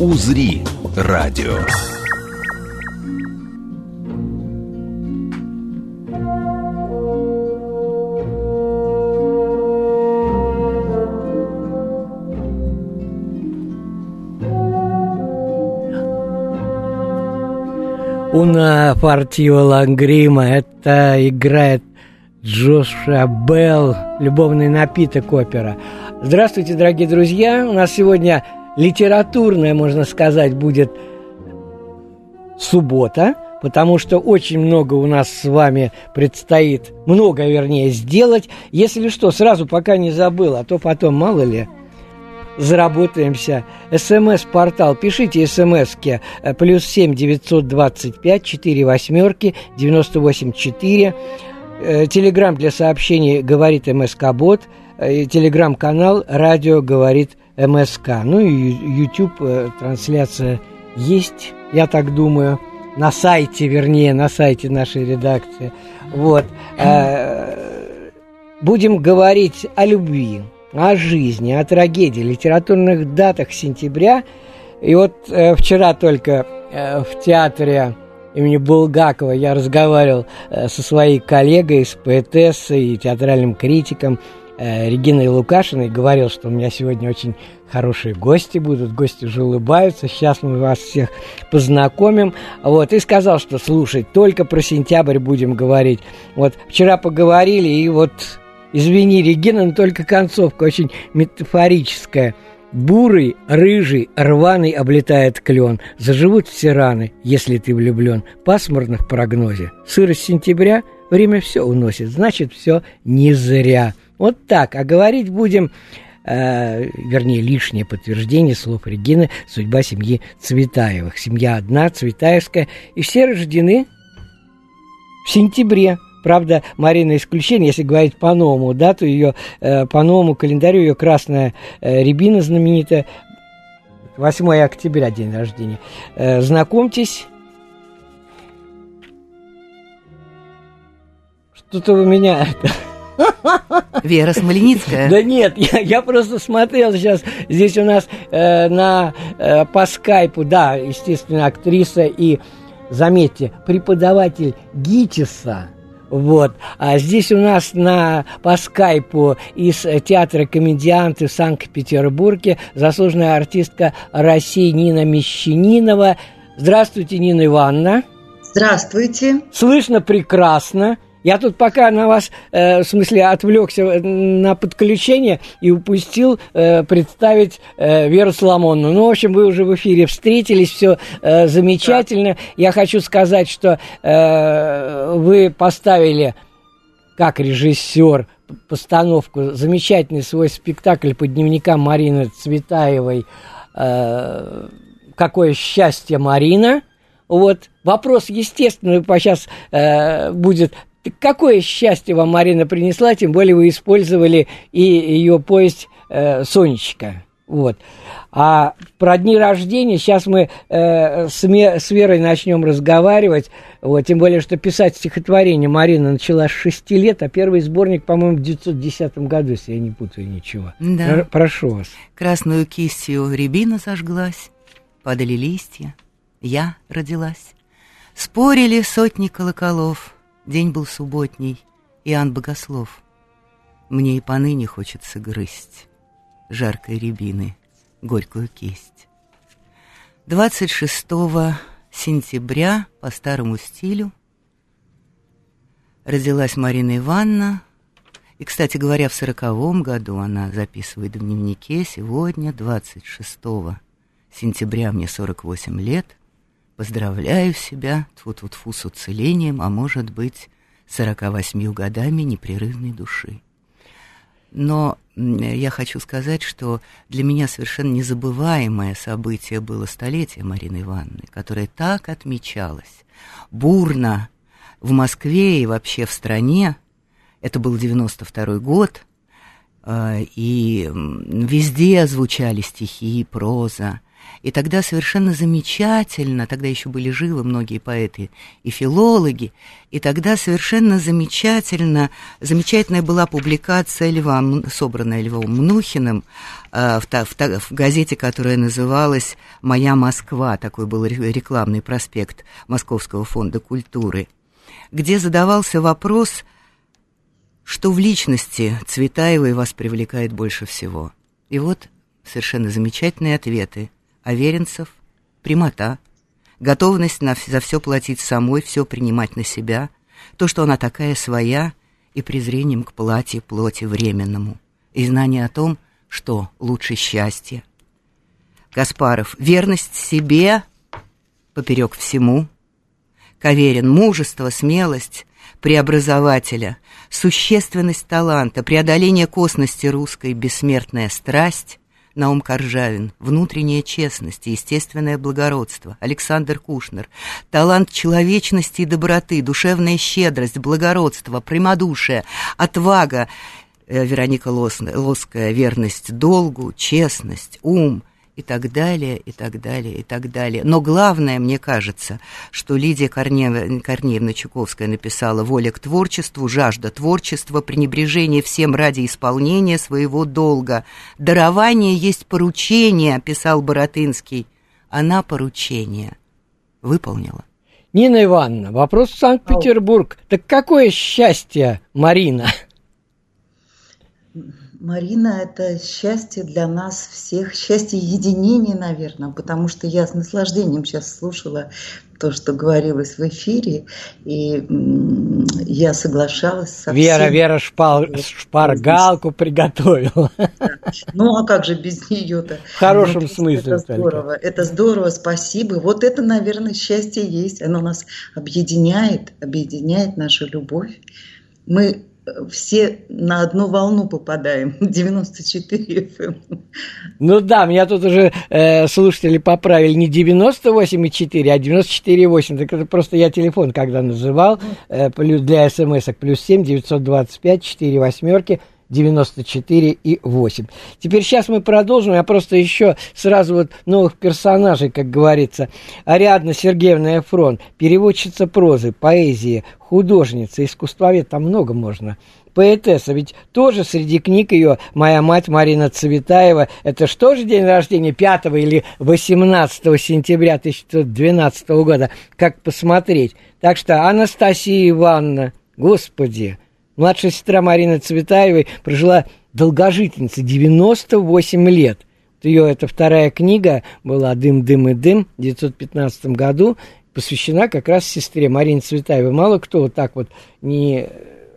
«Узри» радио. Уна партию Лангрима Это играет Джоша Белл «Любовный напиток» опера. Здравствуйте, дорогие друзья! У нас сегодня литературная, можно сказать, будет суббота, потому что очень много у нас с вами предстоит, много, вернее, сделать. Если что, сразу пока не забыл, а то потом, мало ли, заработаемся. СМС-портал. Пишите смски. Плюс семь девятьсот двадцать пять четыре восьмерки девяносто восемь четыре. Телеграмм для сообщений говорит МСК Бот. Телеграм-канал радио говорит МСК. Ну и YouTube трансляция есть, я так думаю, на сайте, вернее, на сайте нашей редакции. Вот. Будем говорить о любви о жизни, о трагедии, литературных датах сентября. И вот э, вчера только э, в театре имени Булгакова я разговаривал э, со своей коллегой, с поэтессой и театральным критиком э, Региной Лукашиной. Говорил, что у меня сегодня очень хорошие гости будут, гости уже улыбаются, сейчас мы вас всех познакомим. Вот, и сказал, что слушай, только про сентябрь будем говорить. Вот, вчера поговорили, и вот Извини, Регина, но только концовка очень метафорическая. Бурый, рыжий, рваный облетает клен. Заживут все раны, если ты влюблен. Пасмурно в прогнозе. Сырость сентября, время все уносит. Значит, все не зря. Вот так. А говорить будем э, вернее, лишнее подтверждение слов Регины «Судьба семьи Цветаевых». Семья одна, Цветаевская, и все рождены в сентябре. Правда, Марина исключение, если говорить по новому дату, ее э, по новому календарю ее красная э, рябина знаменитая, 8 октября день рождения. Э, знакомьтесь. Что-то у меня... Вера Смоленицкая. Да нет, я, я просто смотрел сейчас, здесь у нас э, на, э, по скайпу, да, естественно, актриса и, заметьте, преподаватель ГИТИСа, вот. А здесь у нас на, по скайпу из театра комедианты в Санкт-Петербурге заслуженная артистка России Нина Мещанинова. Здравствуйте, Нина Ивановна. Здравствуйте. Слышно прекрасно. Я тут пока на вас, э, в смысле, отвлекся э, на подключение и упустил э, представить э, Веру Соломонну. Ну, в общем, вы уже в эфире встретились, все э, замечательно. Да. Я хочу сказать, что э, вы поставили как режиссер постановку, замечательный свой спектакль по дневникам Марины Цветаевой э, «Какое счастье, Марина!» Вот вопрос, естественно, сейчас э, будет так какое счастье вам Марина принесла, тем более вы использовали и ее повесть э, «Сонечка». Вот. А про дни рождения сейчас мы э, с, с Верой начнем разговаривать. Вот, тем более, что писать стихотворение Марина начала с 6 лет, а первый сборник, по-моему, в 1910 году, если я не путаю ничего. Да. Прошу вас. Красную кистью рябина зажглась, падали листья, я родилась. Спорили сотни колоколов — День был субботний, Иоанн Богослов. Мне и поныне хочется грызть жаркой рябины горькую кисть. 26 сентября по старому стилю родилась Марина Ивановна. И, кстати говоря, в сороковом году она записывает в дневнике сегодня, 26 сентября, мне 48 лет – Поздравляю себя, тьфу-тьфу-тьфу, с уцелением, а может быть, 48 годами непрерывной души. Но я хочу сказать, что для меня совершенно незабываемое событие было столетие Марины Ивановны, которое так отмечалось бурно в Москве и вообще в стране. Это был 92 год, э, и везде звучали стихи, проза. И тогда совершенно замечательно, тогда еще были живы многие поэты и филологи, и тогда совершенно замечательно, замечательная была публикация Льва, собранная Львом Мнухиным э, в, в, в газете, которая называлась «Моя Москва», такой был рекламный проспект Московского фонда культуры, где задавался вопрос, что в личности Цветаевой вас привлекает больше всего. И вот совершенно замечательные ответы – Аверинцев, прямота, готовность на, за все платить самой, все принимать на себя, то, что она такая своя, и презрением к платье плоти временному, и знание о том, что лучше счастья. Каспаров, верность себе поперек всему. Каверин, мужество, смелость, преобразователя, существенность таланта, преодоление косности русской, бессмертная страсть, Наум Коржавин, внутренняя честность и естественное благородство, Александр Кушнер, талант человечности и доброты, душевная щедрость, благородство, прямодушие, отвага, э, Вероника Лоская, верность долгу, честность, ум – и так далее, и так далее, и так далее. Но главное, мне кажется, что Лидия Корнеевна, Корнеевна Чуковская написала «Воля к творчеству, жажда творчества, пренебрежение всем ради исполнения своего долга. Дарование есть поручение», писал Боротынский. Она поручение выполнила. Нина Ивановна, вопрос в Санкт-Петербург. Так какое счастье, Марина? Марина, это счастье для нас всех, счастье единения, наверное, потому что я с наслаждением сейчас слушала то, что говорилось в эфире, и я соглашалась со Вера, всем. Вера шпал, шпаргалку приготовила. Ну, а как же без нее-то? В хорошем ну, смысле. Это здорово, это здорово, спасибо. Вот это, наверное, счастье есть. Оно нас объединяет, объединяет нашу любовь. Мы все на одну волну попадаем, 94 FM. Ну да, меня тут уже э, слушатели поправили не 98,4, а 94,8. Так это просто я телефон когда называл, э, для смс-ок плюс 7 925 4 восьмерки 94 и 8. Теперь сейчас мы продолжим. Я просто еще сразу вот новых персонажей, как говорится. Ариадна Сергеевна Эфрон, переводчица прозы, поэзии, художница, искусствовед, там много можно. Поэтесса, ведь тоже среди книг ее «Моя мать» Марина Цветаева, это что же день рождения 5 или 18 сентября 1912 года, как посмотреть. Так что Анастасия Ивановна, господи, Младшая сестра Марины Цветаевой прожила долгожительница, 98 лет. Ее эта вторая книга была «Дым, дым и дым» в 1915 году, посвящена как раз сестре Марине Цветаевой. Мало кто вот так вот не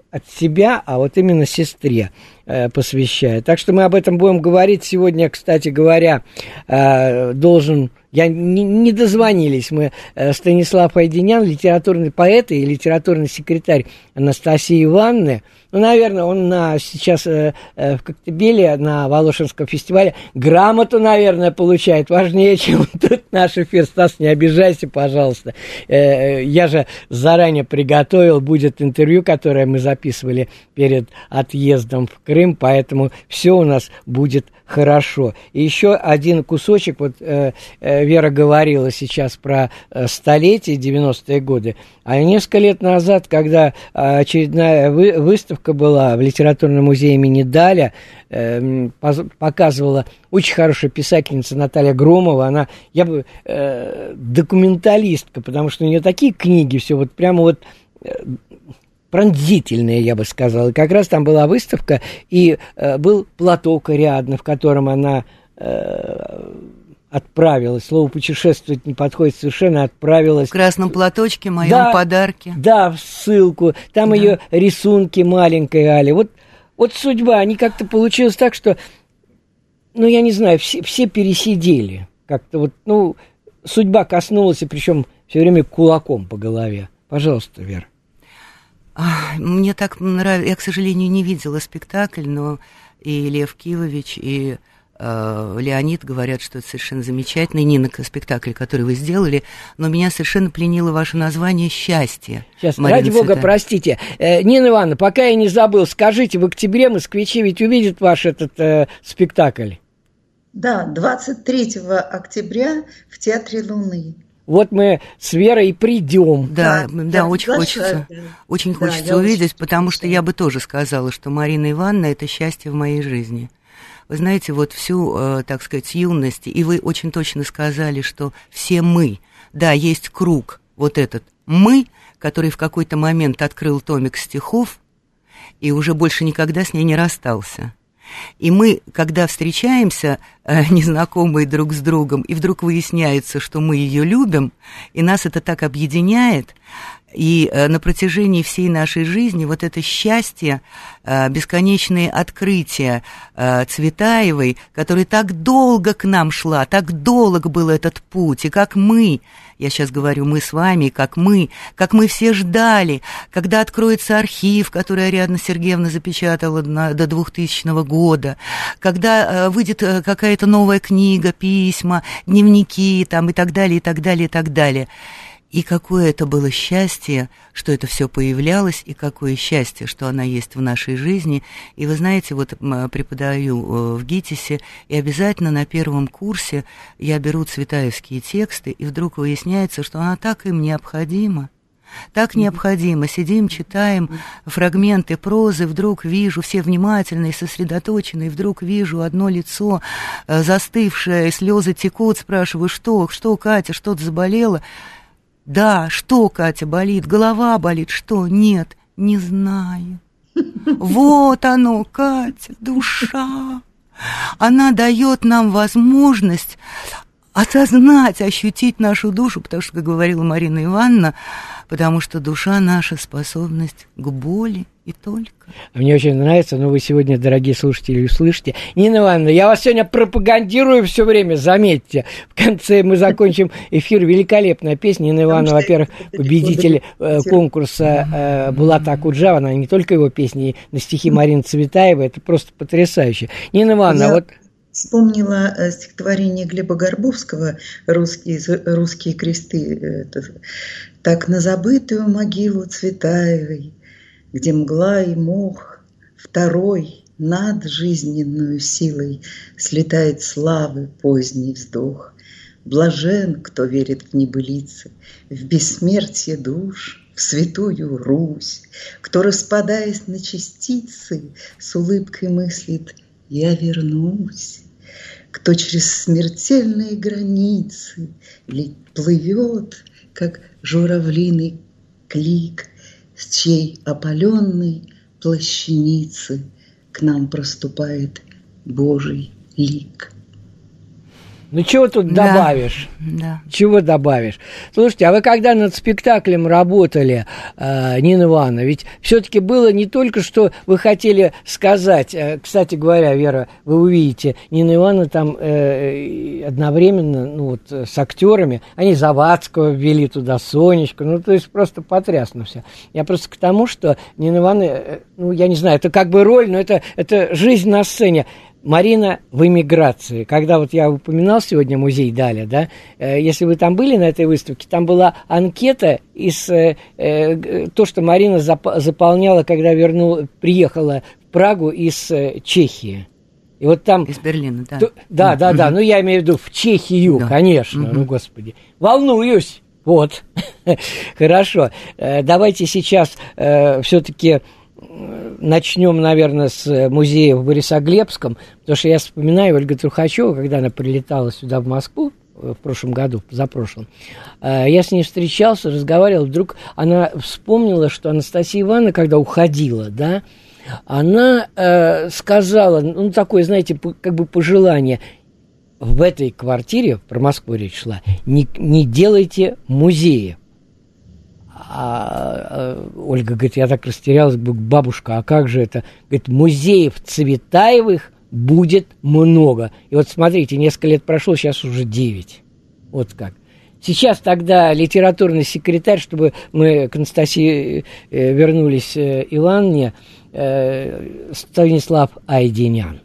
от себя, а вот именно сестре э, посвящает. Так что мы об этом будем говорить сегодня, кстати говоря, э, должен я не, не дозвонились мы. Э, Станислав Айденян, литературный поэт и литературный секретарь Анастасии Ивановны. Ну, наверное, он на, сейчас э, э, в Коктебеле на Волошинском фестивале грамоту, наверное, получает. Важнее, чем тут наш эфир. Стас, не обижайся, пожалуйста. Э, я же заранее приготовил, будет интервью, которое мы записывали перед отъездом в Крым, поэтому все у нас будет хорошо. И еще один кусочек, вот э, э, Вера говорила сейчас про э, столетие, 90-е годы, а несколько лет назад, когда э, очередная вы, выставка была в литературном музее имени Даля, э, показывала очень хорошая писательница Наталья Громова, она, я бы, э, документалистка, потому что у нее такие книги, все вот прямо вот э, пронзительные, я бы сказал. И как раз там была выставка, и был платок Ариадны, в котором она отправилась. Слово путешествовать не подходит совершенно, отправилась. В красном платочке, моем да, подарке. Да, в ссылку. Там да. ее рисунки маленькой Али. Вот, вот судьба, они как-то получилось так, что, ну, я не знаю, все, все пересидели. Как-то вот, ну, судьба коснулась, и причем все время кулаком по голове. Пожалуйста, Вера. Мне так нравится, я, к сожалению, не видела спектакль, но и Лев Кивович, и Леонид говорят, что это совершенно замечательный Нина спектакль, который вы сделали, но меня совершенно пленило ваше название «Счастье». Сейчас, Марина ради бога, простите. Э, Нина Ивановна, пока я не забыл, скажите, в октябре москвичи ведь увидят ваш этот э, спектакль? Да, 23 октября в Театре Луны вот мы с Верой придем. Да, да, да очень хочется, очень да, хочется увидеть, очень потому что я бы тоже сказала, что Марина Ивановна – это счастье в моей жизни. Вы знаете, вот всю, э, так сказать, юность, и вы очень точно сказали, что все мы, да, есть круг, вот этот мы, который в какой-то момент открыл томик стихов и уже больше никогда с ней не расстался. И мы, когда встречаемся, э, незнакомые друг с другом, и вдруг выясняется, что мы ее любим, и нас это так объединяет, и э, на протяжении всей нашей жизни вот это счастье, э, бесконечные открытия э, Цветаевой, которая так долго к нам шла, так долг был этот путь, и как мы я сейчас говорю мы с вами, как мы, как мы все ждали, когда откроется архив, который Ариадна Сергеевна запечатала до 2000 года, когда выйдет какая-то новая книга, письма, дневники там и так далее, и так далее, и так далее. И какое это было счастье, что это все появлялось, и какое счастье, что она есть в нашей жизни. И вы знаете, вот преподаю э, в ГИТИСе, и обязательно на первом курсе я беру цветаевские тексты, и вдруг выясняется, что она так им необходима. Так необходимо. Сидим, читаем фрагменты прозы, вдруг вижу, все внимательные, сосредоточенные, вдруг вижу одно лицо э, застывшее, слезы текут, спрашиваю, что, что, Катя, что-то заболела? Да, что, Катя, болит? Голова болит? Что? Нет, не знаю. Вот оно, Катя, душа. Она дает нам возможность осознать, ощутить нашу душу, потому что, как говорила Марина Ивановна, потому что душа наша способность к боли и только. Мне очень нравится, но вы сегодня, дорогие слушатели, услышите. Нина Ивановна, я вас сегодня пропагандирую все время, заметьте. В конце мы закончим эфир. Великолепная песня. Нина Ивановна, во-первых, победитель э, конкурса э, Булата Акуджава, она не только его песни, на стихи Марины Цветаевой, это просто потрясающе. Нина Ивановна, вот вспомнила э, стихотворение Глеба Горбовского «Русские, русские кресты». Так на забытую могилу Цветаевой, Где мгла и мох, второй над жизненную силой Слетает славы поздний вздох. Блажен, кто верит в небылицы, В бессмертие душ, в святую Русь, Кто, распадаясь на частицы, С улыбкой мыслит «Я вернусь» кто через смертельные границы плывет, как журавлиный клик, с чьей опаленной плащаницы к нам проступает Божий лик. Ну, чего тут да, добавишь? Да. Чего добавишь? Слушайте, а вы когда над спектаклем работали, э, Нина Ивановна, ведь все-таки было не только, что вы хотели сказать, э, кстати говоря, Вера, вы увидите, Нина Ивановна там э, одновременно, ну, вот, с актерами, они Завадского ввели туда, Сонечку, ну, то есть просто потрясно все. Я просто к тому, что Нина Ивановна, э, ну, я не знаю, это как бы роль, но это, это жизнь на сцене. Марина в эмиграции. Когда вот я упоминал сегодня музей Даля, да, э, если вы там были на этой выставке, там была анкета из э, э, то, что Марина зап- заполняла, когда вернул, приехала в Прагу из э, Чехии. И вот там... Из Берлина, да. То, да, да, да, ну я имею в виду в Чехию, да. конечно, ну господи. Волнуюсь. Вот. Хорошо. Э, давайте сейчас э, все-таки начнем, наверное, с э, музея в Борисоглебском, потому что я вспоминаю Ольгу Трухачеву, когда она прилетала сюда, в Москву, э, в прошлом году, за прошлым, э, я с ней встречался, разговаривал, вдруг она вспомнила, что Анастасия Ивановна, когда уходила, да, она э, сказала, ну, такое, знаете, как бы пожелание, в этой квартире, про Москву речь шла, не, не делайте музея, а, а, Ольга говорит, я так растерялась, бабушка, а как же это? Говорит, музеев Цветаевых будет много. И вот смотрите, несколько лет прошло, сейчас уже 9. Вот как. Сейчас тогда литературный секретарь, чтобы мы к Анастасии э, вернулись э, Ивановне, э, Станислав Айдинян.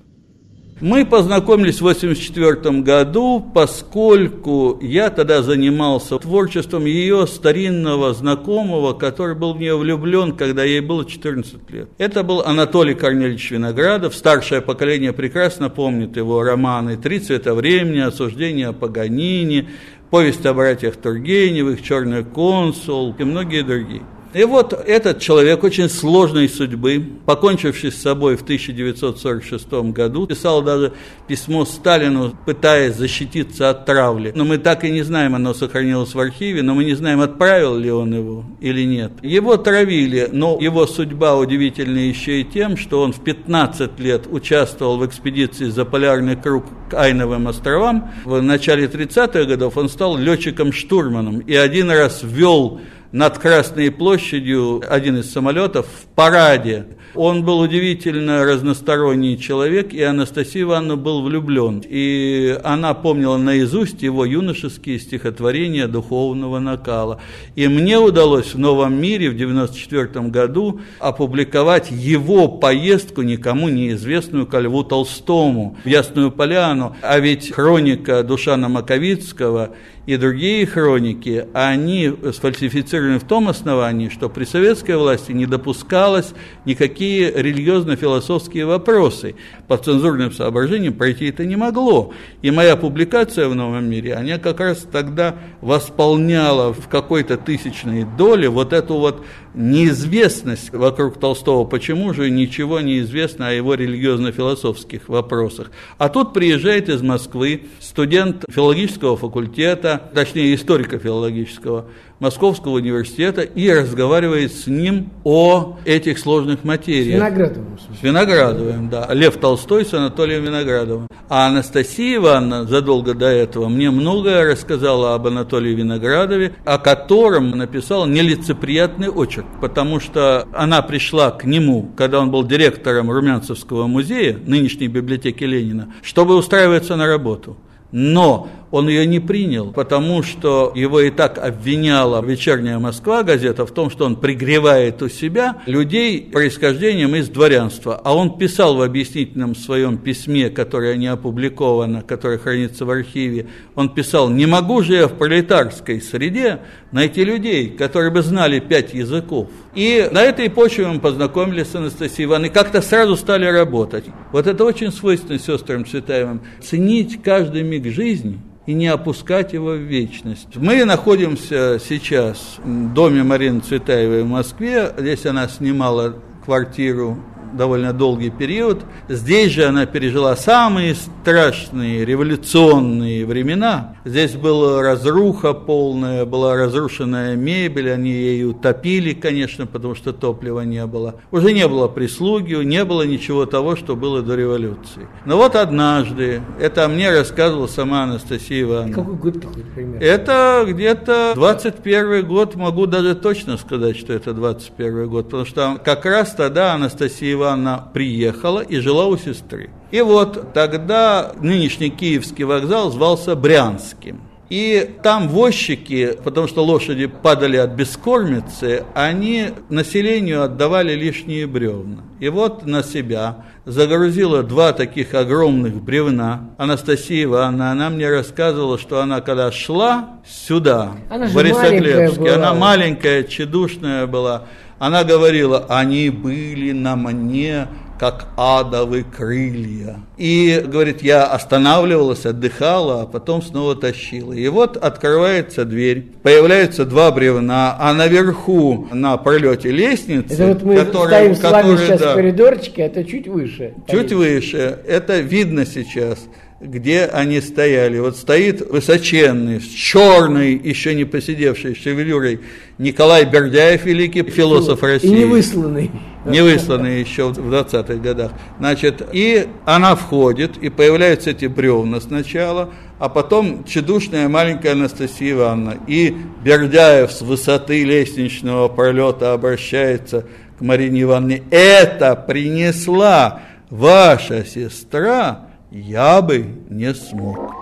Мы познакомились в 1984 году, поскольку я тогда занимался творчеством ее старинного знакомого, который был в нее влюблен, когда ей было 14 лет. Это был Анатолий Корнельевич Виноградов. Старшее поколение прекрасно помнит его романы «Три цвета времени», «Осуждение о Паганини», «Повесть о братьях Тургеневых», «Черный консул» и многие другие. И вот этот человек очень сложной судьбы, покончивший с собой в 1946 году, писал даже письмо Сталину, пытаясь защититься от травли. Но мы так и не знаем, оно сохранилось в архиве, но мы не знаем, отправил ли он его или нет. Его травили, но его судьба удивительна еще и тем, что он в 15 лет участвовал в экспедиции за полярный круг к Айновым островам. В начале 30-х годов он стал летчиком-штурманом и один раз ввел над Красной площадью один из самолетов в параде. Он был удивительно разносторонний человек, и Анастасия Ивановна был влюблен. И она помнила наизусть его юношеские стихотворения духовного накала. И мне удалось в «Новом мире» в 1994 году опубликовать его поездку, никому неизвестную, ко Льву Толстому, в Ясную Поляну. А ведь хроника Душана Маковицкого и другие хроники, они сфальсифицированы в том основании, что при советской власти не допускалось никакие религиозно-философские вопросы. По цензурным соображениям пройти это не могло. И моя публикация в «Новом мире», она как раз тогда восполняла в какой-то тысячной доле вот эту вот неизвестность вокруг Толстого. Почему же ничего не известно о его религиозно-философских вопросах? А тут приезжает из Москвы студент филологического факультета, точнее историко-филологического, Московского университета и разговаривает с ним о этих сложных материях. С Виноградовым. С Виноградовым, да. Лев Толстой с Анатолием Виноградовым. А Анастасия Ивановна задолго до этого мне многое рассказала об Анатолии Виноградове, о котором написала нелицеприятный очерк, потому что она пришла к нему, когда он был директором Румянцевского музея, нынешней библиотеки Ленина, чтобы устраиваться на работу. Но он ее не принял, потому что его и так обвиняла «Вечерняя Москва» газета в том, что он пригревает у себя людей происхождением из дворянства. А он писал в объяснительном своем письме, которое не опубликовано, которое хранится в архиве, он писал «Не могу же я в пролетарской среде найти людей, которые бы знали пять языков». И на этой почве мы познакомились с Анастасией Ивановной, как-то сразу стали работать. Вот это очень свойственно сестрам Цветаевым. Ценить каждый миг жизни – и не опускать его в вечность. Мы находимся сейчас в доме Марины Цветаевой в Москве. Здесь она снимала квартиру довольно долгий период. Здесь же она пережила самые страшные революционные времена. Здесь была разруха полная, была разрушенная мебель, они ее утопили, конечно, потому что топлива не было. Уже не было прислуги, не было ничего того, что было до революции. Но вот однажды, это мне рассказывала сама Анастасия Ивановна. Какой год такой, примерно? Это где-то 21 год, могу даже точно сказать, что это 21 год, потому что как раз тогда Анастасия Ивановна приехала и жила у сестры. И вот тогда нынешний Киевский вокзал звался Брянским. И там возчики, потому что лошади падали от бескормицы, они населению отдавали лишние бревна. И вот на себя загрузила два таких огромных бревна. Анастасия Ивановна, она мне рассказывала, что она когда шла сюда, она в Борисоглебске, она маленькая, чедушная была, она говорила, они были на мне как адовы крылья. И, говорит, я останавливалась, отдыхала, а потом снова тащила. И вот открывается дверь, появляются два бревна, а наверху, на пролете лестницы, Это вот мы которые, стоим с вами которые, сейчас да, в коридорчике, это чуть выше. Чуть выше. Это видно сейчас где они стояли. Вот стоит высоченный, с черной, еще не посидевшей шевелюрой Николай Бердяев, великий философ России. И не высланный. Не высланный еще в 20-х годах. Значит, и она входит, и появляются эти бревна сначала, а потом чедушная маленькая Анастасия Ивановна. И Бердяев с высоты лестничного пролета обращается к Марине Ивановне. Это принесла ваша сестра, я бы не смог.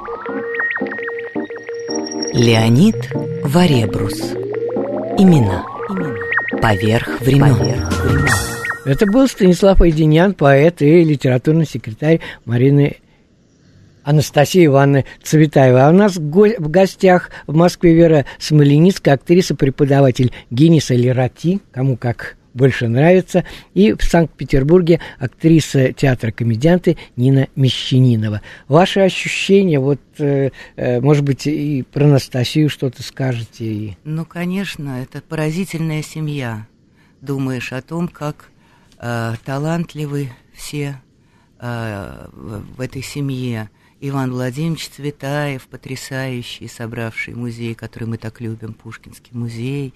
Леонид Варебрус. Имена. Поверх времен. Это был Станислав Айденян, поэт и литературный секретарь Марины Анастасия Ивановна Цветаева. А у нас в гостях в Москве Вера Смоленицкая, актриса, преподаватель Гениса Лерати, кому как больше нравится. И в Санкт-Петербурге актриса театра-комедианты Нина Мещанинова. Ваши ощущения, вот, э, э, может быть, и про Анастасию что-то скажете? Ну, конечно, это поразительная семья. Думаешь о том, как э, талантливы все э, в этой семье Иван Владимирович Цветаев, потрясающий, собравший музей, который мы так любим, Пушкинский музей,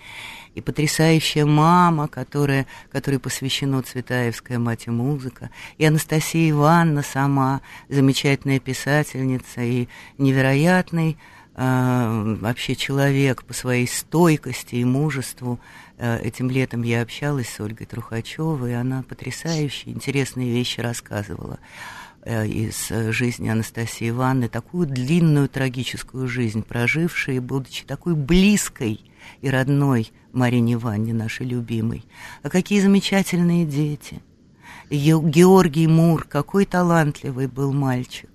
и потрясающая мама, которая, которой посвящена Цветаевская мать и музыка, и Анастасия Ивановна сама, замечательная писательница и невероятный э, вообще человек по своей стойкости и мужеству. Э, этим летом я общалась с Ольгой Трухачевой, и она потрясающие, интересные вещи рассказывала. Э, из э, жизни Анастасии Ивановны, такую длинную трагическую жизнь прожившей, будучи такой близкой и родной Марине Ивановне, нашей любимой. А какие замечательные дети! Георгий Мур, какой талантливый был мальчик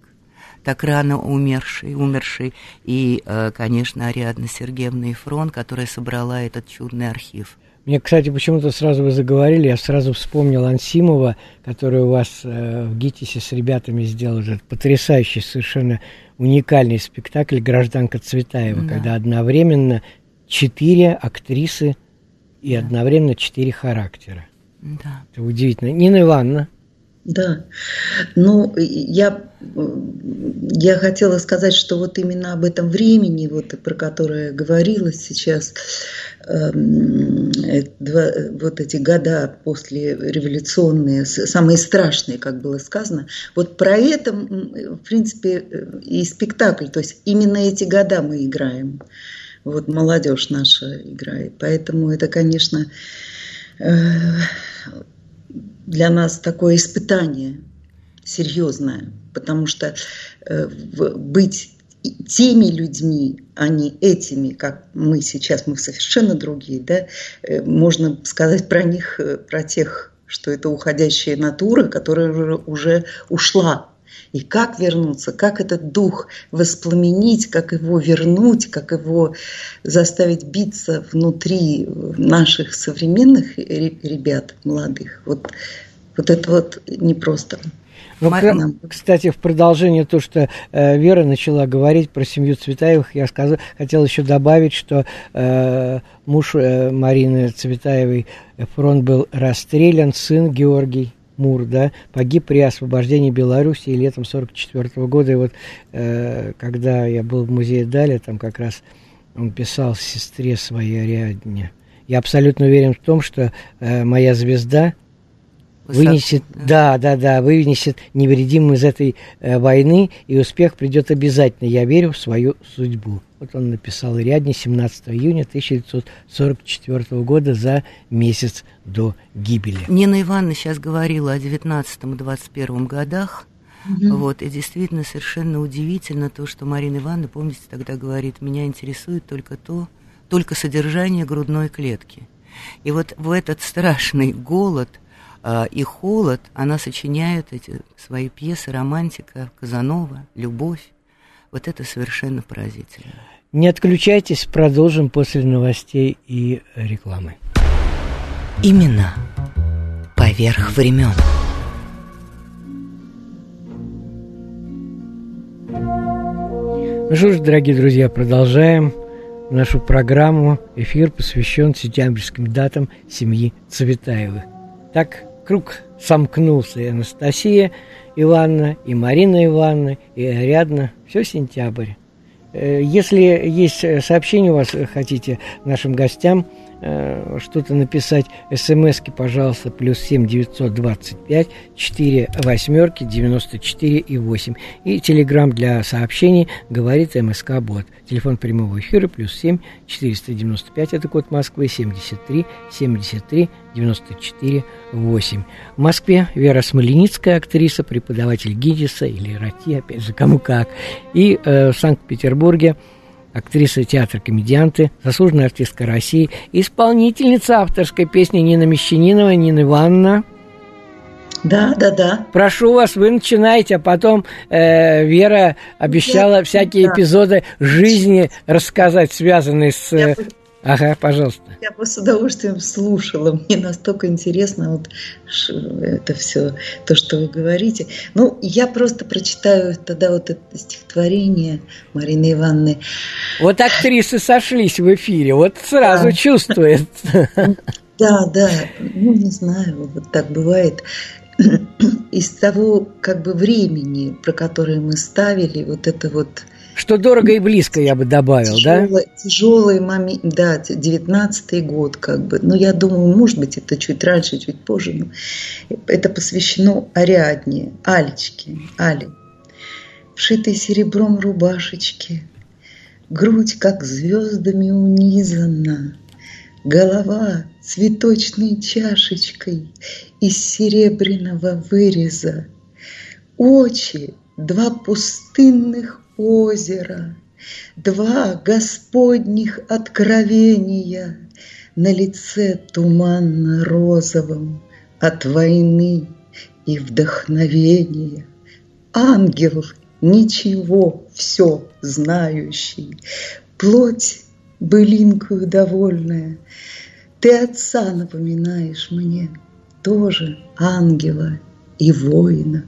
так рано умерший, умерший, и, э, конечно, Ариадна Сергеевна Ефрон, которая собрала этот чудный архив. Мне, кстати, почему-то сразу вы заговорили, я сразу вспомнил Ансимова, который у вас э, в ГИТИСе с ребятами сделал этот потрясающий, совершенно уникальный спектакль «Гражданка Цветаева», да. когда одновременно четыре актрисы и да. одновременно четыре характера. Да. Это удивительно. Нина Ивановна. Да, ну, я, я хотела сказать, что вот именно об этом времени, вот, про которое говорилось сейчас, Эм, два, вот эти года после революционные, самые страшные, как было сказано, вот про это, в принципе, и спектакль, то есть именно эти года мы играем. Вот молодежь наша играет. Поэтому это, конечно, э, для нас такое испытание серьезное, потому что э, быть теми людьми, а не этими, как мы сейчас, мы совершенно другие, да, э, можно сказать про них, э, про тех, что это уходящая натура, которая уже ушла. И как вернуться, как этот дух воспламенить, как его вернуть, как его заставить биться внутри наших современных ребят, молодых. Вот, вот это вот непросто. Ну, кстати, в продолжение то, что э, Вера начала говорить про семью Цветаевых, я сказал, хотел еще добавить, что э, муж э, Марины Цветаевой, фронт был расстрелян, сын Георгий Мур, да, погиб при освобождении Беларуси летом 44 -го года. И вот э, когда я был в музее Дали, там как раз он писал сестре своей Ариадне. Я абсолютно уверен в том, что э, моя звезда вынесет, да, да, да, вынесет невредимым из этой э, войны, и успех придет обязательно. Я верю в свою судьбу. Вот он написал Рядни 17 июня 1944 года за месяц до гибели. Нина Ивановна сейчас говорила о 19-21 годах. Угу. Вот, и действительно совершенно удивительно то, что Марина Ивановна, помните, тогда говорит, меня интересует только то, только содержание грудной клетки. И вот в этот страшный голод – а, и холод, она сочиняет эти свои пьесы, романтика, Казанова, любовь. Вот это совершенно поразительно. Не отключайтесь, продолжим после новостей и рекламы. Именно поверх времен. Ну что ж, дорогие друзья, продолжаем нашу программу. Эфир посвящен сентябрьским датам семьи Цветаевых. Так круг сомкнулся и Анастасия Ивановна, и Марина Ивановна, и Ариадна. Все сентябрь. Э, если есть сообщение у вас, э, хотите нашим гостям – Э, что-то написать, смски, пожалуйста, плюс 7 925 4 восьмерки 94 и 8. И телеграмм для сообщений говорит МСК Бот. Телефон прямого эфира плюс 7 495, это код Москвы, 73 73 94 8. В Москве Вера Смоленицкая, актриса, преподаватель ГИДИСа или РАТИ, опять же, кому как. И э, в Санкт-Петербурге актриса театра комедианты, заслуженная артистка России, исполнительница авторской песни Нина Мещанинова, Нина Ивановна. Да, да, да. Прошу вас, вы начинаете, а потом э, Вера обещала Я- всякие да. эпизоды жизни рассказать, связанные с... Я э, бы- Ага, пожалуйста. Я бы с удовольствием слушала. Мне настолько интересно вот это все, то, что вы говорите. Ну, я просто прочитаю тогда вот это стихотворение Марины Ивановны. Вот актрисы сошлись в эфире, вот сразу Да. чувствует. Да, да, ну, не знаю, вот так бывает. Из того, как бы, времени, про которое мы ставили, вот это вот Что дорого и близко, я бы добавил, да? тяжелый, тяжелый момент, да, девятнадцатый год, как бы. Но я думаю, может быть, это чуть раньше, чуть позже. Но это посвящено Ариадне, Алечке, Але. Вшитой серебром рубашечки, грудь, как звездами унизана, голова цветочной чашечкой из серебряного выреза, очи два пустынных озера, два господних откровения на лице туманно-розовом от войны и вдохновения. Ангел ничего все знающий, плоть былинкую довольная, ты отца напоминаешь мне, тоже ангела и воина.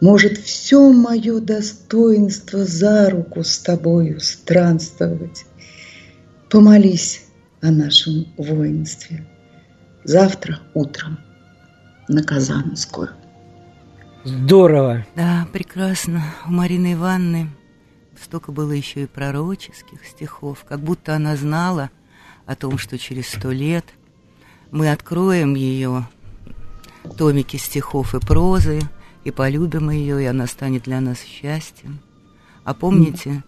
Может, все мое достоинство за руку с тобою странствовать. Помолись о нашем воинстве. Завтра утром на Казанскую. Здорово. Да, прекрасно. У Марины Ивановны столько было еще и пророческих стихов, как будто она знала о том, что через сто лет мы откроем ее томики стихов и прозы, и полюбим ее, и она станет для нас счастьем. А помните,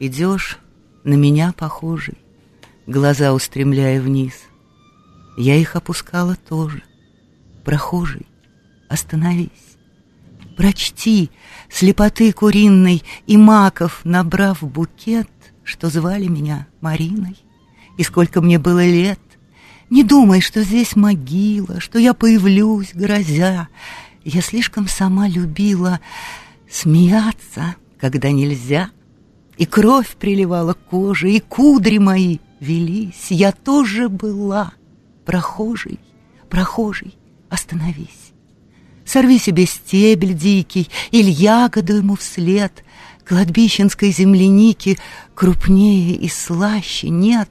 идешь на меня похожий, глаза устремляя вниз. Я их опускала тоже. Прохожий, остановись. Прочти слепоты куриной и маков, набрав букет, что звали меня Мариной. И сколько мне было лет, не думай, что здесь могила, что я появлюсь, грозя. Я слишком сама любила смеяться, когда нельзя. И кровь приливала к коже, и кудри мои велись. Я тоже была прохожей, прохожей, остановись. Сорви себе стебель дикий или ягоду ему вслед. Кладбищенской земляники крупнее и слаще нет.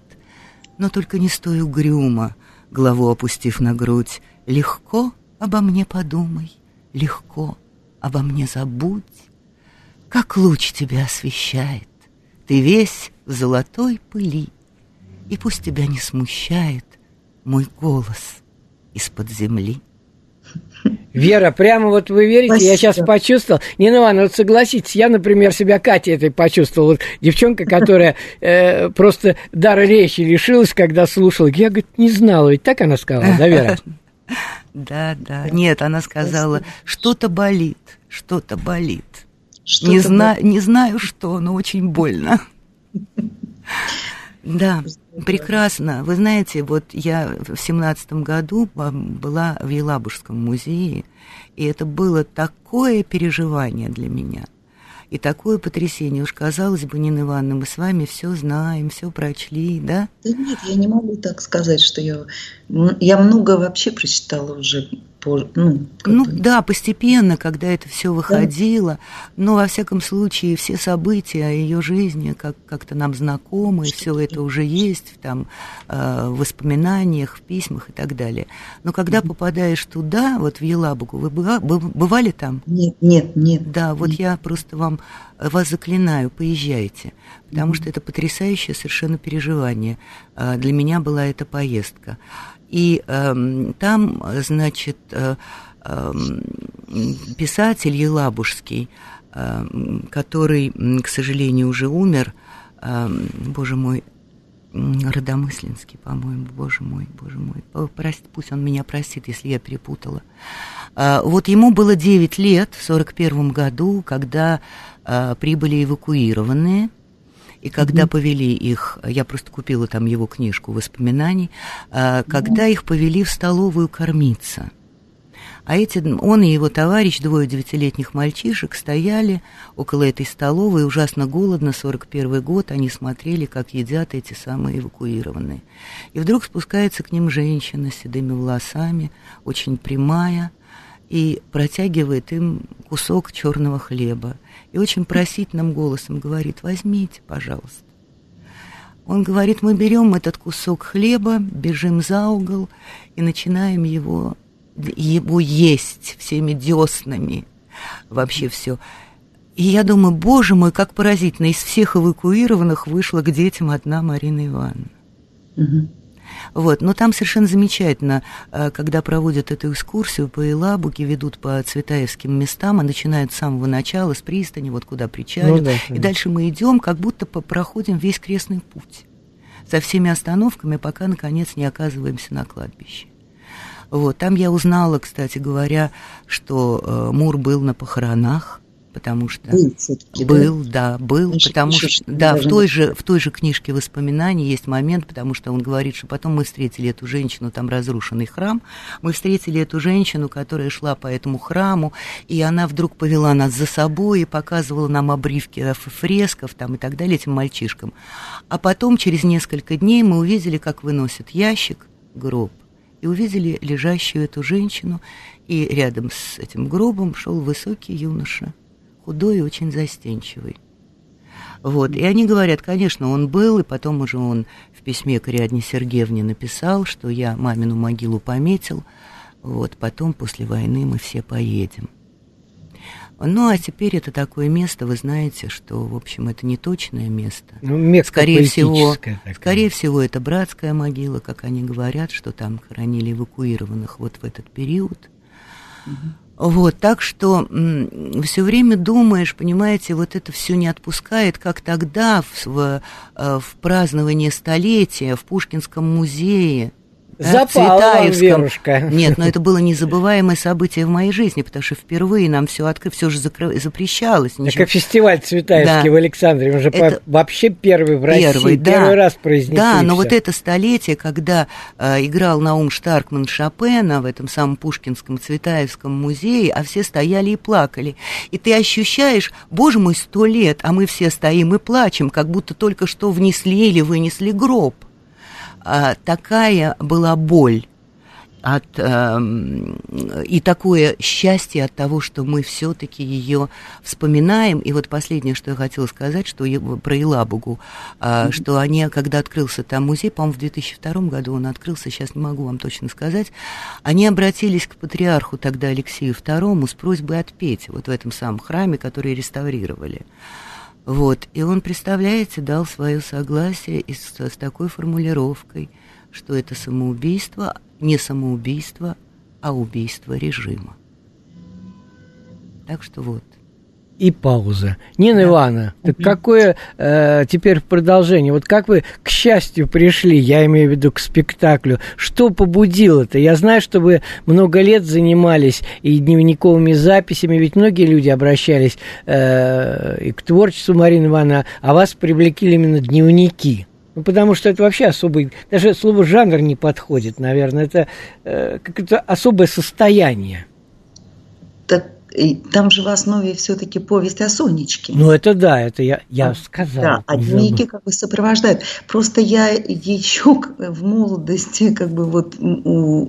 Но только не стой угрюмо, главу опустив на грудь. Легко обо мне подумай, легко обо мне забудь. Как луч тебя освещает, ты весь в золотой пыли. И пусть тебя не смущает мой голос из-под земли. Вера, прямо вот вы верите, я Спасибо. сейчас почувствовал. Нина Ивановна, вот согласитесь, я, например, себя Катей этой почувствовал. Вот девчонка, которая э, просто дара речи лишилась, когда слушала. Я, говорит, не знала, ведь так она сказала, да, Вера? Да, да. Нет, она сказала, что-то болит, что-то болит. Что-то Не, зна- не знаю что, но очень больно. Да, прекрасно. Вы знаете, вот я в семнадцатом году была в Елабужском музее, и это было такое переживание для меня. И такое потрясение. Уж казалось бы, Нина Ивановна, мы с вами все знаем, все прочли, да? Да нет, я не могу так сказать, что я... Я много вообще прочитала уже. По- ну, Ну да, постепенно, когда это все выходило, но во всяком случае все события о ее жизни как- как-то нам знакомы, все это уже есть там э, в воспоминаниях, в письмах и так далее. Но когда попадаешь туда, вот в Елабугу, вы бывали там? Нет, нет, нет. Да, вот нет. я просто вам вас заклинаю, поезжайте, потому что это потрясающее совершенно переживание. А, Для меня была эта поездка. И эм, там, значит, э, эм, писатель Елабужский, эм, который, к сожалению, уже умер, эм, боже мой, Родомысленский, по-моему, боже мой, боже мой, О, прости, пусть он меня простит, если я перепутала. А, Вот ему было 9 лет в 41 году, когда а, прибыли эвакуированные, и когда повели их, я просто купила там его книжку воспоминаний, а, когда их повели в столовую кормиться. А эти, он и его товарищ, двое девятилетних мальчишек, стояли около этой столовой, ужасно голодно, 41 год, они смотрели, как едят эти самые эвакуированные. И вдруг спускается к ним женщина с седыми волосами, очень прямая, и протягивает им кусок черного хлеба. И очень просительным голосом говорит, возьмите, пожалуйста. Он говорит, мы берем этот кусок хлеба, бежим за угол и начинаем его его есть всеми деснами, вообще все. И я думаю, боже мой, как поразительно, из всех эвакуированных вышла к детям одна Марина Ивановна. Угу. Вот, но там совершенно замечательно, э, когда проводят эту экскурсию по Елабуге, ведут по цветаевским местам, а начинают с самого начала, с пристани, вот куда причалят, ну, да, и дальше мы идем, как будто проходим весь крестный путь. Со всеми остановками, пока, наконец, не оказываемся на кладбище. Вот, там я узнала, кстати говоря, что э, Мур был на похоронах, потому что был, был да? да, был, Значит, потому что да, в той же в той же книжке воспоминаний есть момент, потому что он говорит, что потом мы встретили эту женщину, там разрушенный храм, мы встретили эту женщину, которая шла по этому храму, и она вдруг повела нас за собой и показывала нам обривки фресков там и так далее этим мальчишкам, а потом через несколько дней мы увидели, как выносят ящик, гроб и увидели лежащую эту женщину, и рядом с этим гробом шел высокий юноша, худой и очень застенчивый. Вот, и они говорят, конечно, он был, и потом уже он в письме к Ариадне Сергеевне написал, что я мамину могилу пометил, вот, потом после войны мы все поедем. Ну, а теперь это такое место, вы знаете, что, в общем, это не точное место. Ну, скорее всего, скорее всего, это братская могила, как они говорят, что там хоронили эвакуированных вот в этот период. Угу. Вот, так что все время думаешь, понимаете, вот это все не отпускает, как тогда в, в, э, в праздновании столетия в Пушкинском музее Запала вам, Верушка. Нет, но это было незабываемое событие в моей жизни, потому что впервые нам все откры... все же закры... запрещалось. Ничего. как фестиваль Цветаевский да. в Александре, он же это... вообще первый в России, первый, да. первый раз произнесли. Да, но вот это столетие, когда э, играл Наум Штаркман Шопена в этом самом Пушкинском Цветаевском музее, а все стояли и плакали. И ты ощущаешь, боже мой, сто лет, а мы все стоим и плачем, как будто только что внесли или вынесли гроб. А, такая была боль от, э, и такое счастье от того, что мы все-таки ее вспоминаем. И вот последнее, что я хотела сказать, что про Елабугу, э, mm-hmm. что они, когда открылся там музей, по-моему, в 2002 году он открылся, сейчас не могу вам точно сказать, они обратились к патриарху тогда Алексею II с просьбой отпеть вот в этом самом храме, который реставрировали. Вот, и он, представляете, дал свое согласие и с, с такой формулировкой, что это самоубийство, не самоубийство, а убийство режима. Так что вот и пауза. Нина да. Ивановна, так какое э, теперь продолжение? Вот как вы, к счастью, пришли, я имею в виду к спектаклю, что побудило-то? Я знаю, что вы много лет занимались и дневниковыми записями, ведь многие люди обращались э, и к творчеству Марины Ивановны, а вас привлекли именно дневники. Ну, потому что это вообще особый, даже слово жанр не подходит, наверное, это э, какое-то особое состояние. Так и там же в основе все-таки повесть о Сонечке. Ну, это да, это я, я сказала. Да, а дневники как бы сопровождают. Просто я еще в молодости, как бы вот у,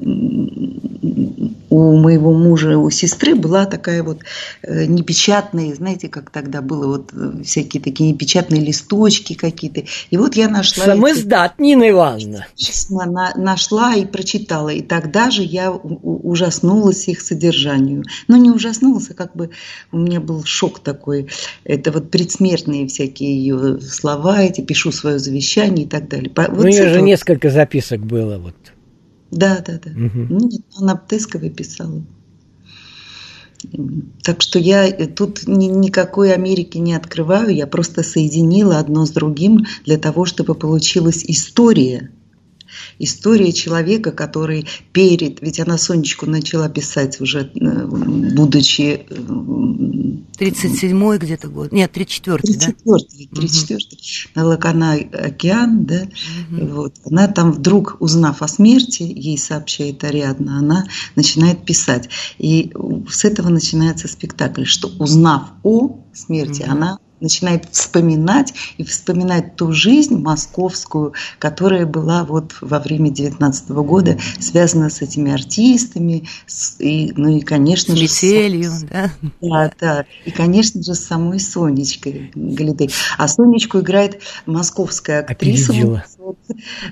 у моего мужа, у сестры была такая вот э, непечатные, знаете, как тогда было, вот э, всякие такие непечатные листочки какие-то. И вот я нашла... Сам издат, Нина Ивановна. На, нашла и прочитала. И тогда же я ужаснулась их содержанию. Но не ужаснулась, проснулся, как бы у меня был шок такой. Это вот предсмертные всякие ее слова, эти пишу свое завещание и так далее. Вот у нее же несколько записок было вот. Да, да, да. Угу. Ну, она Птесковой писала. Так что я тут ни, никакой Америки не открываю, я просто соединила одно с другим для того, чтобы получилась история История человека, который перед... Ведь она Сонечку начала писать уже, э, будучи... 37-й где-то год. Нет, 34-й, 34-й, 34-й. Угу. На Лакана океан, да. Угу. Вот. Она там вдруг, узнав о смерти, ей сообщает Ариадна, она начинает писать. И с этого начинается спектакль, что узнав о смерти, угу. она начинает вспоминать и вспоминать ту жизнь московскую, которая была вот во время 19 года связана с этими артистами, с, и, ну и, конечно с же... Метелью, с, да? Да, да. И, конечно же, с самой Сонечкой Галидей. А Сонечку играет московская актриса. Вот,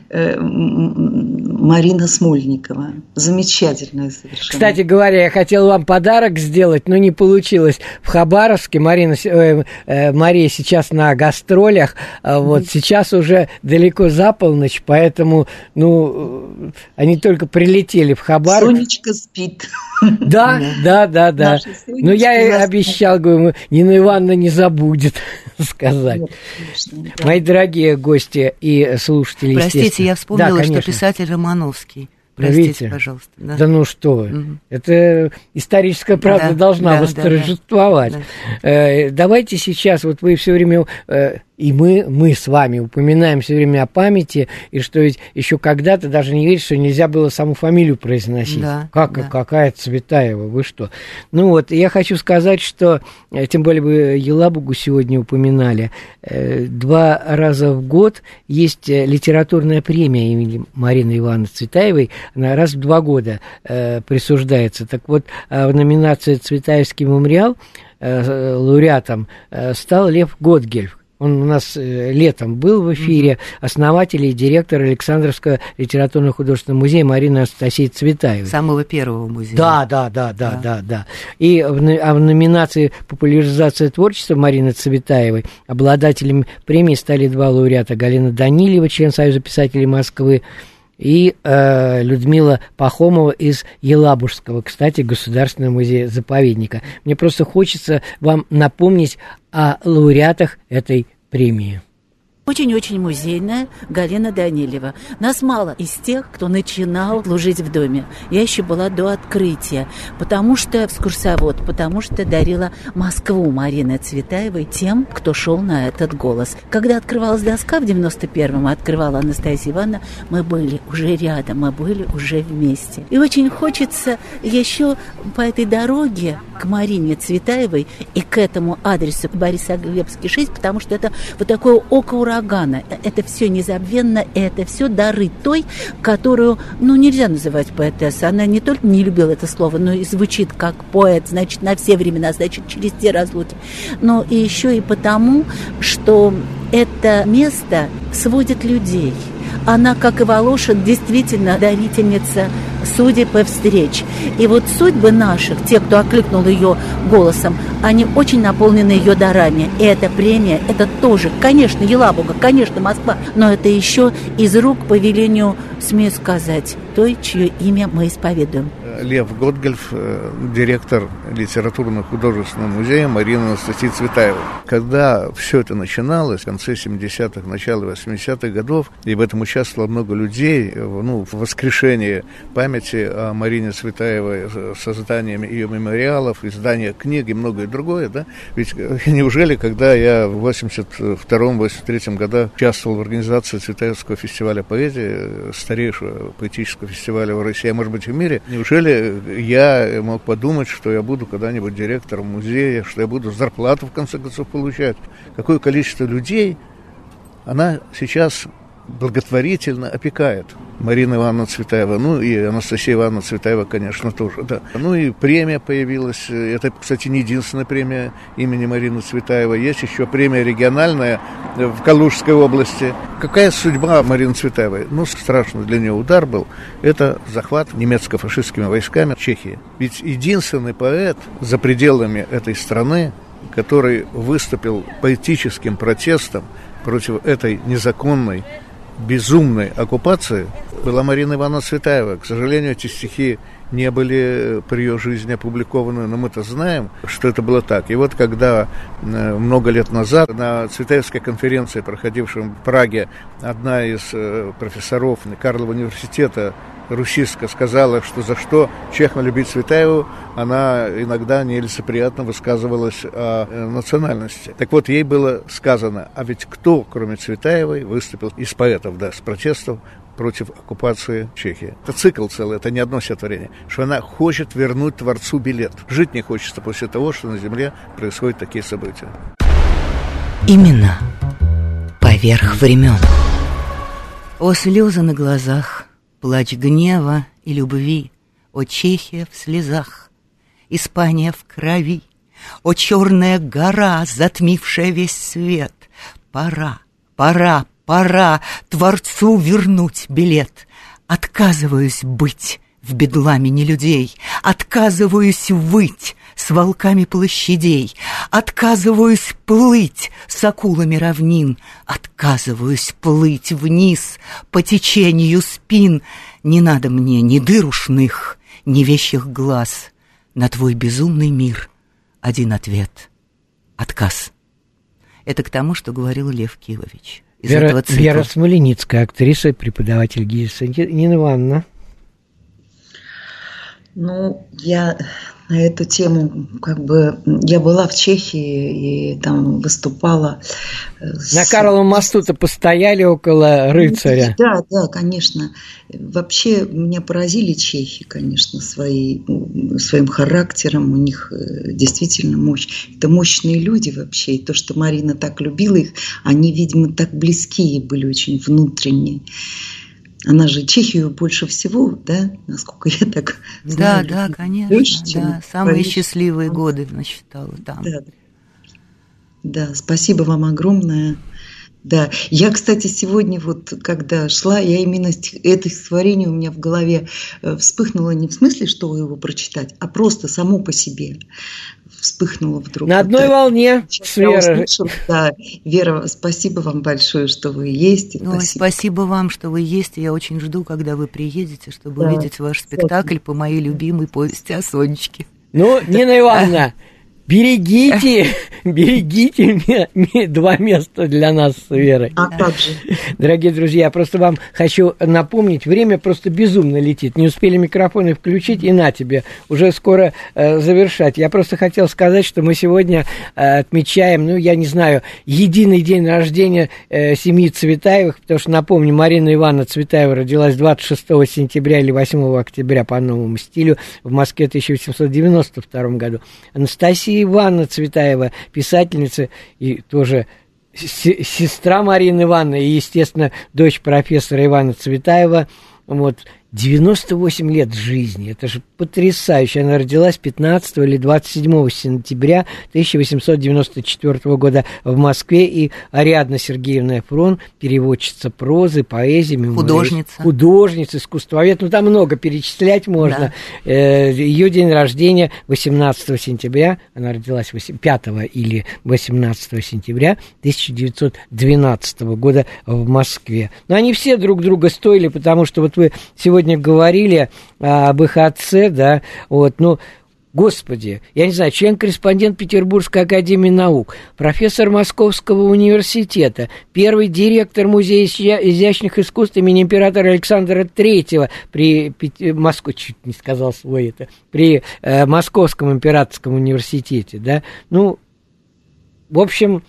э, Марина Смольникова. Замечательная совершенно. Кстати говоря, я хотел вам подарок сделать, но не получилось. В Хабаровске Марина, э, э, Мария сейчас на гастролях, а вот mm-hmm. сейчас уже далеко за полночь, поэтому, ну, они только прилетели в Хабаровск. Сонечка спит. Да, да, да, да. Но я и обещал, говорю, Нина Ивановна не забудет сказать. Мои дорогие гости и слушатели, Простите, я вспомнила, что писатель Романовский Простите, Видите? пожалуйста. Да. да ну что вы. Угу. Это историческая правда да, должна да, восторжествовать. Да, да. Э, давайте сейчас, вот вы все время э, и мы, мы с вами упоминаем все время о памяти, и что ведь еще когда-то даже не верить, что нельзя было саму фамилию произносить. Да, как, да. какая Цветаева, вы что? Ну вот, я хочу сказать, что, э, тем более вы Елабугу сегодня упоминали, э, два раза в год есть э, литературная премия имени Марины Ивановны Цветаевой, она раз в два года присуждается. Так вот, в номинации «Цветаевский мемориал» лауреатом стал Лев Готгельф, он у нас э, летом был в эфире, основатель и директор Александровского литературно-художественного музея Марина Анастасия Цветаева. Самого первого музея. Да, да, да, да, да, да. да. И в, а в номинации «Популяризация творчества» Марины Цветаевой обладателями премии стали два лауреата. Галина Данилева, член Союза писателей Москвы, и э, Людмила Пахомова из Елабужского, кстати, Государственного музея-заповедника. Мне просто хочется вам напомнить о лауреатах этой премии. Очень-очень музейная Галина Данилева. Нас мало из тех, кто начинал служить в доме. Я еще была до открытия, потому что экскурсовод, потому что дарила Москву Марины Цветаевой тем, кто шел на этот голос. Когда открывалась доска в 91-м, открывала Анастасия Ивановна, мы были уже рядом, мы были уже вместе. И очень хочется еще по этой дороге к Марине Цветаевой и к этому адресу Бориса Глебский 6, потому что это вот такое око урагана. Это все незабвенно, это все дары той, которую, ну, нельзя называть поэтессой. Она не только не любила это слово, но и звучит как поэт, значит, на все времена, значит, через те разлуки. Но и еще и потому, что это место сводит людей – она, как и Волошин, действительно дарительница судеб и встреч. И вот судьбы наших, те, кто окликнул ее голосом, они очень наполнены ее дарами. И эта премия, это тоже, конечно, Елабуга, конечно, Москва, но это еще из рук по велению, смею сказать, той, чье имя мы исповедуем. Лев Готгельф, э, директор литературно-художественного музея Марина Анастасия Цветаева. Когда все это начиналось, в конце 70-х, начало 80-х годов, и в этом участвовало много людей, ну, в воскрешении памяти о Марине Цветаевой, созданием ее мемориалов, издание книг и многое другое, да, ведь э, неужели, когда я в 82-83 годах участвовал в организации Цветаевского фестиваля поэзии, старейшего поэтического фестиваля в России, а может быть в мире, неужели Неужели я мог подумать, что я буду когда-нибудь директором музея, что я буду зарплату в конце концов получать? Какое количество людей она сейчас благотворительно опекает. Марина Ивановна Цветаева, ну и Анастасия Ивановна Цветаева, конечно, тоже, да. Ну и премия появилась, это, кстати, не единственная премия имени Марины Цветаевой, есть еще премия региональная в Калужской области. Какая судьба Марины Цветаевой? Ну, страшный для нее удар был, это захват немецко-фашистскими войсками Чехии. Ведь единственный поэт за пределами этой страны, который выступил поэтическим протестом против этой незаконной безумной оккупации была Марина Ивановна Цветаева. К сожалению, эти стихи не были при ее жизни опубликованы, но мы-то знаем, что это было так. И вот когда э, много лет назад на Цветаевской конференции, проходившей в Праге, одна из э, профессоров Карлова университета русистка сказала, что за что Чехна любить Цветаеву, она иногда нелицеприятно высказывалась о э, национальности. Так вот, ей было сказано, а ведь кто, кроме Цветаевой, выступил из поэтов, да, с протестов против оккупации Чехии. Это цикл целый, это не одно стихотворение, что она хочет вернуть Творцу билет. Жить не хочется после того, что на Земле происходят такие события. Именно поверх времен. О слезы на глазах, плач гнева и любви, О Чехия в слезах, Испания в крови, О черная гора, затмившая весь свет. Пора, пора, пора Творцу вернуть билет. Отказываюсь быть в бедламе не людей, Отказываюсь выть с волками площадей, Отказываюсь плыть с акулами равнин, Отказываюсь плыть вниз по течению спин. Не надо мне ни дыр ушных, ни вещих глаз. На твой безумный мир один ответ — отказ. Это к тому, что говорил Лев Кивович из Вера. Вера Смоленицкая, актриса, преподаватель ГИСа. Нина Ивановна. Ну, я на эту тему, как бы, я была в Чехии и там выступала. С... На Карловом мосту-то постояли около рыцаря. Да, да, конечно. Вообще меня поразили чехи, конечно, свои, своим характером. У них э, действительно мощь. Это мощные люди вообще. И то, что Марина так любила их, они, видимо, так близкие были, очень внутренние. Она же Чехию больше всего, да, насколько я так знаю. Да, да, конечно. Больше, да. Самые Париж. счастливые годы насчитала там. Да. да, спасибо вам огромное. Да, я, кстати, сегодня вот, когда шла, я именно это стихотворение у меня в голове э, вспыхнуло не в смысле, что его прочитать, а просто само по себе вспыхнуло вдруг. На одной волне с Верой. Да, Вера, спасибо вам большое, что вы есть. Ой, спасибо. спасибо вам, что вы есть. Я очень жду, когда вы приедете, чтобы да, увидеть ваш спектакль по моей любимой повести о Сонечке. Ну, Нина Ивановна, Берегите, берегите два места для нас с Верой. А как же? Дорогие друзья, я просто вам хочу напомнить, время просто безумно летит. Не успели микрофоны включить, и на тебе, уже скоро э, завершать. Я просто хотел сказать, что мы сегодня э, отмечаем, ну, я не знаю, единый день рождения э, семьи Цветаевых, потому что, напомню, Марина Ивановна Цветаева родилась 26 сентября или 8 октября по новому стилю в Москве в 1892 году. Анастасия Ивановна Цветаева, писательница и тоже сестра Марины Ивановны и, естественно, дочь профессора Ивана Цветаева. Вот, 98 лет жизни. Это же потрясающе. Она родилась 15 или 27 сентября 1894 года в Москве. И Ариадна Сергеевна Фрон, переводчица прозы, поэзии, мемуарист, художница. Художница, искусствовед. Ну, там много перечислять можно. Да. Э, ее день рождения 18 сентября. Она родилась 5 или 18 сентября 1912 года в Москве. Но они все друг друга стоили, потому что вот вы сегодня сегодня говорили а, об их отце, да, вот, ну, Господи, я не знаю, член-корреспондент Петербургской академии наук, профессор Московского университета, первый директор Музея изящных искусств имени императора Александра III при Москве, чуть не сказал свой это, при э, Московском императорском университете, да, ну, в общем,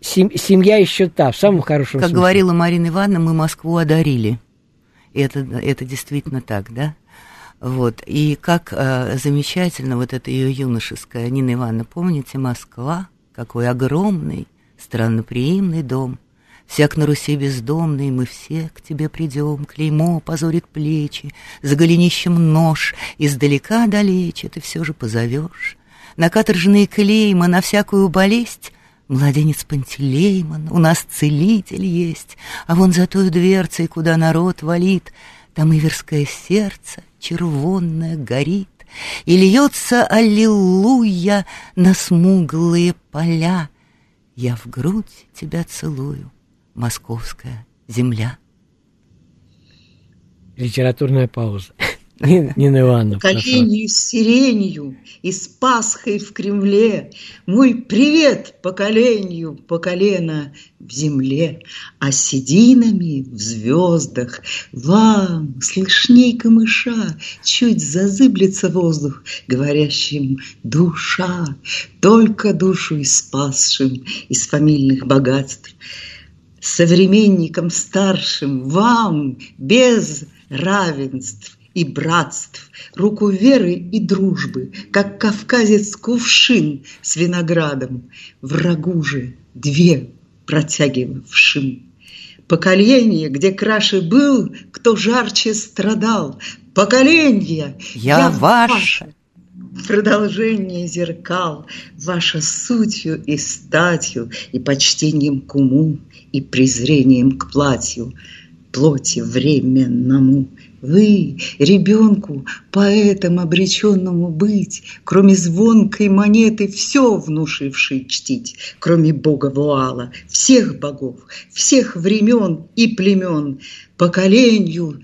семья еще та, в самом хорошем как смысле. Как говорила Марина Ивановна, мы Москву одарили. Это, это действительно так, да? Вот. И как э, замечательно вот это ее юношеская, Нина Ивановна, помните, Москва, какой огромный, странноприимный дом. Всяк на Руси бездомный, мы все к тебе придем, клеймо позорит плечи, за голенищем нож, издалека далече ты все же позовешь. На каторжные клейма, на всякую болезнь Младенец Пантелеймон, у нас целитель есть, А вон за той дверцей, куда народ валит, Там иверское сердце червонное горит, И льется аллилуйя на смуглые поля. Я в грудь тебя целую, московская земля. Литературная пауза. Нина Ивановна. Поколению с сиренью и с Пасхой в Кремле. Мой привет поколению, по колено в земле, А сединами в звездах вам слышней камыша Чуть зазыблется воздух, говорящим душа, Только душу и спасшим из фамильных богатств. Современникам старшим, вам без равенств и братств, руку веры и дружбы, как кавказец кувшин с виноградом, врагу же две протягивавшим. Поколение, где краше был, кто жарче страдал. Поколение, я, я ваше. Продолжение зеркал, ваша сутью и статью, и почтением к уму, и презрением к платью, плоти временному. Вы, ребенку, поэтом обреченному быть, Кроме звонкой монеты, все внушивший чтить, Кроме бога Вуала, всех богов, всех времен и племен, Поколению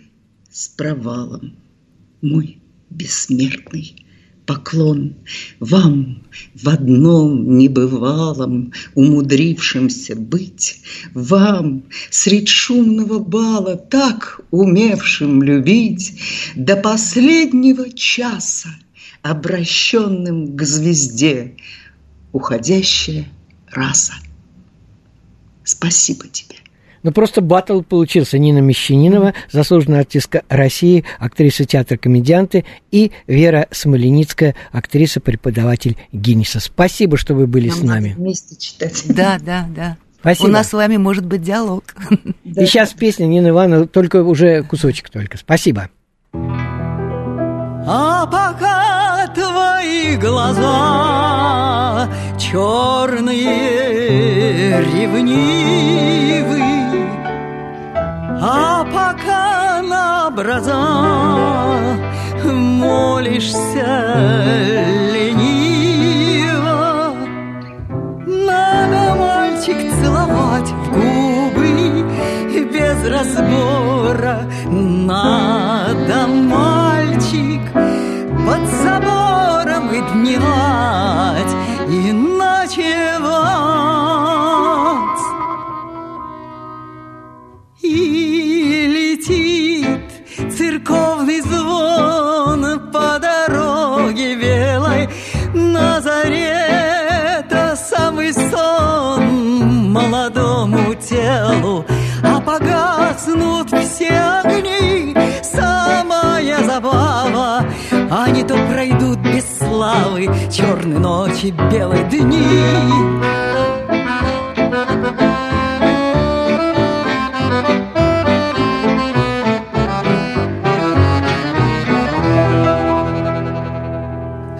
с провалом, мой бессмертный поклон вам в одном небывалом, умудрившемся быть, вам средь шумного бала так умевшим любить, до последнего часа обращенным к звезде, уходящая раса. Спасибо тебе. Ну, просто батл получился. Нина Мещанинова, заслуженная артистка России, актриса театра-комедианты, и Вера Смоленицкая, актриса-преподаватель Гиннеса. Спасибо, что вы были Нам с нами. вместе читать. Да, да, да. Спасибо. У нас с вами может быть диалог. И сейчас песня Нины Ивановны, только уже кусочек только. Спасибо. А пока твои глаза черные, ревнивы, а пока на образа молишься лениво, надо мальчик целовать в губы без разбора, надо огни, самая забава, не то пройдут без славы черные ночи, белые дни.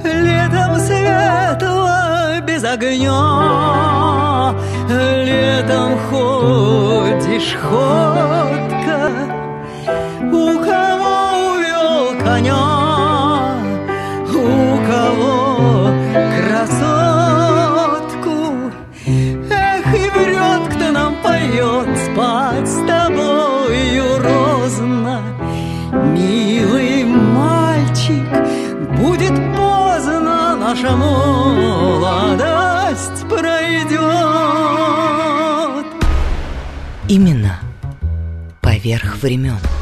Летом светло без огня, Летом ходишь ходка, времен.